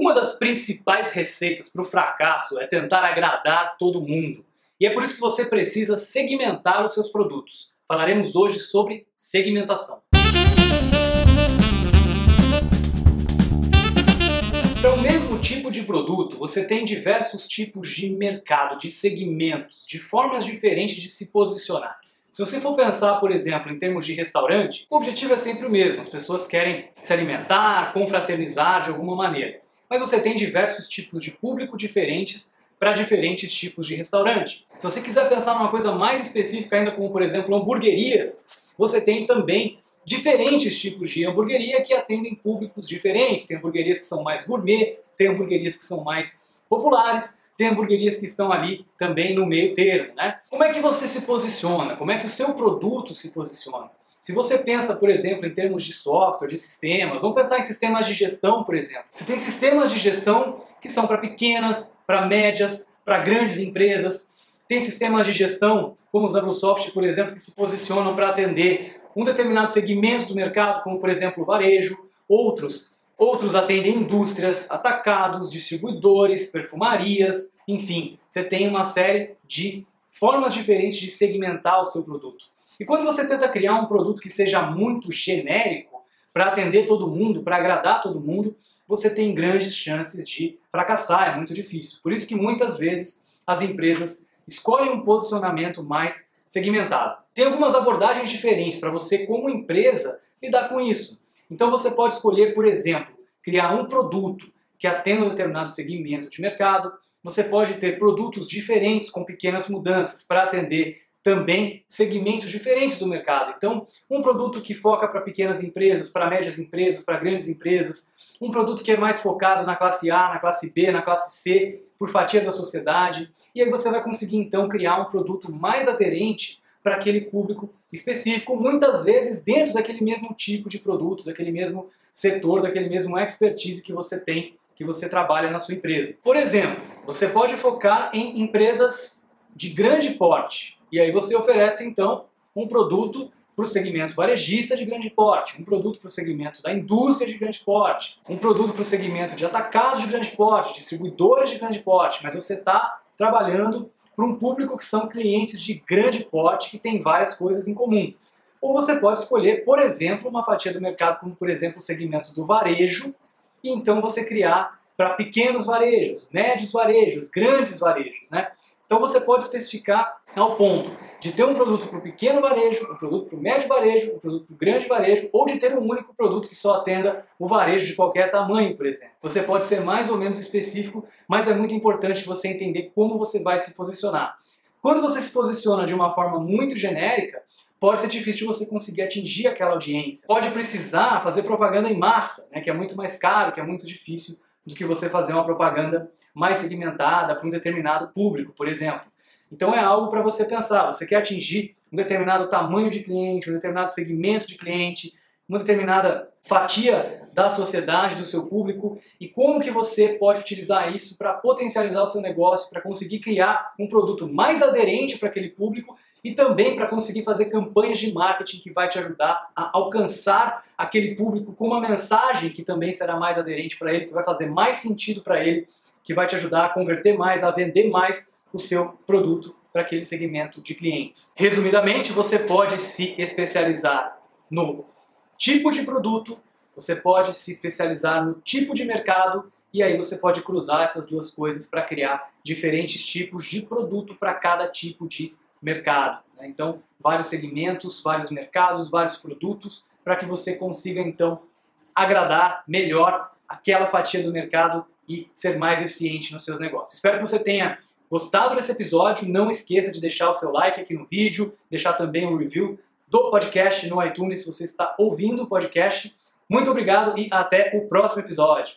Uma das principais receitas para o fracasso é tentar agradar todo mundo. E é por isso que você precisa segmentar os seus produtos. Falaremos hoje sobre segmentação. Para o mesmo tipo de produto, você tem diversos tipos de mercado, de segmentos, de formas diferentes de se posicionar. Se você for pensar, por exemplo, em termos de restaurante, o objetivo é sempre o mesmo. As pessoas querem se alimentar, confraternizar de alguma maneira. Mas você tem diversos tipos de público diferentes para diferentes tipos de restaurante. Se você quiser pensar numa coisa mais específica ainda, como por exemplo hamburguerias, você tem também diferentes tipos de hamburgueria que atendem públicos diferentes. Tem hamburguerias que são mais gourmet, tem hamburguerias que são mais populares, tem hamburguerias que estão ali também no meio termo, né? Como é que você se posiciona? Como é que o seu produto se posiciona? Se você pensa, por exemplo, em termos de software, de sistemas, vamos pensar em sistemas de gestão, por exemplo. Você tem sistemas de gestão que são para pequenas, para médias, para grandes empresas. Tem sistemas de gestão, como os Microsoft, por exemplo, que se posicionam para atender um determinado segmento do mercado, como por exemplo o varejo. Outros Outros atendem indústrias, atacados, distribuidores, perfumarias, enfim, você tem uma série de formas diferentes de segmentar o seu produto. E quando você tenta criar um produto que seja muito genérico, para atender todo mundo, para agradar todo mundo, você tem grandes chances de fracassar, é muito difícil. Por isso que muitas vezes as empresas escolhem um posicionamento mais segmentado. Tem algumas abordagens diferentes para você, como empresa, lidar com isso. Então você pode escolher, por exemplo, criar um produto que atenda um determinado segmento de mercado. Você pode ter produtos diferentes com pequenas mudanças para atender também segmentos diferentes do mercado. Então, um produto que foca para pequenas empresas, para médias empresas, para grandes empresas, um produto que é mais focado na classe A, na classe B, na classe C, por fatia da sociedade. E aí você vai conseguir então criar um produto mais aderente para aquele público específico, muitas vezes dentro daquele mesmo tipo de produto, daquele mesmo setor, daquele mesmo expertise que você tem, que você trabalha na sua empresa. Por exemplo, você pode focar em empresas de grande porte, e aí você oferece então um produto para o segmento varejista de grande porte, um produto para o segmento da indústria de grande porte, um produto para o segmento de atacados de grande porte, distribuidores de grande porte, mas você está trabalhando para um público que são clientes de grande porte que tem várias coisas em comum. Ou você pode escolher, por exemplo, uma fatia do mercado, como por exemplo o segmento do varejo, e então você criar para pequenos varejos, médios varejos, grandes varejos. Né? Então você pode especificar ao ponto de ter um produto para o pequeno varejo, um produto para o médio varejo, um produto para o grande varejo, ou de ter um único produto que só atenda o varejo de qualquer tamanho, por exemplo. Você pode ser mais ou menos específico, mas é muito importante você entender como você vai se posicionar. Quando você se posiciona de uma forma muito genérica, pode ser difícil você conseguir atingir aquela audiência. Pode precisar fazer propaganda em massa, né, que é muito mais caro, que é muito difícil do que você fazer uma propaganda mais segmentada para um determinado público, por exemplo. Então é algo para você pensar. Você quer atingir um determinado tamanho de cliente, um determinado segmento de cliente, uma determinada fatia da sociedade, do seu público, e como que você pode utilizar isso para potencializar o seu negócio, para conseguir criar um produto mais aderente para aquele público e também para conseguir fazer campanhas de marketing que vai te ajudar a alcançar aquele público com uma mensagem que também será mais aderente para ele, que vai fazer mais sentido para ele, que vai te ajudar a converter mais, a vender mais o seu produto para aquele segmento de clientes. Resumidamente, você pode se especializar no tipo de produto, você pode se especializar no tipo de mercado e aí você pode cruzar essas duas coisas para criar diferentes tipos de produto para cada tipo de mercado. Né? Então, vários segmentos, vários mercados, vários produtos, para que você consiga então agradar melhor aquela fatia do mercado e ser mais eficiente nos seus negócios. Espero que você tenha gostado desse episódio. Não esqueça de deixar o seu like aqui no vídeo, deixar também um review do podcast no iTunes se você está ouvindo o podcast. Muito obrigado e até o próximo episódio.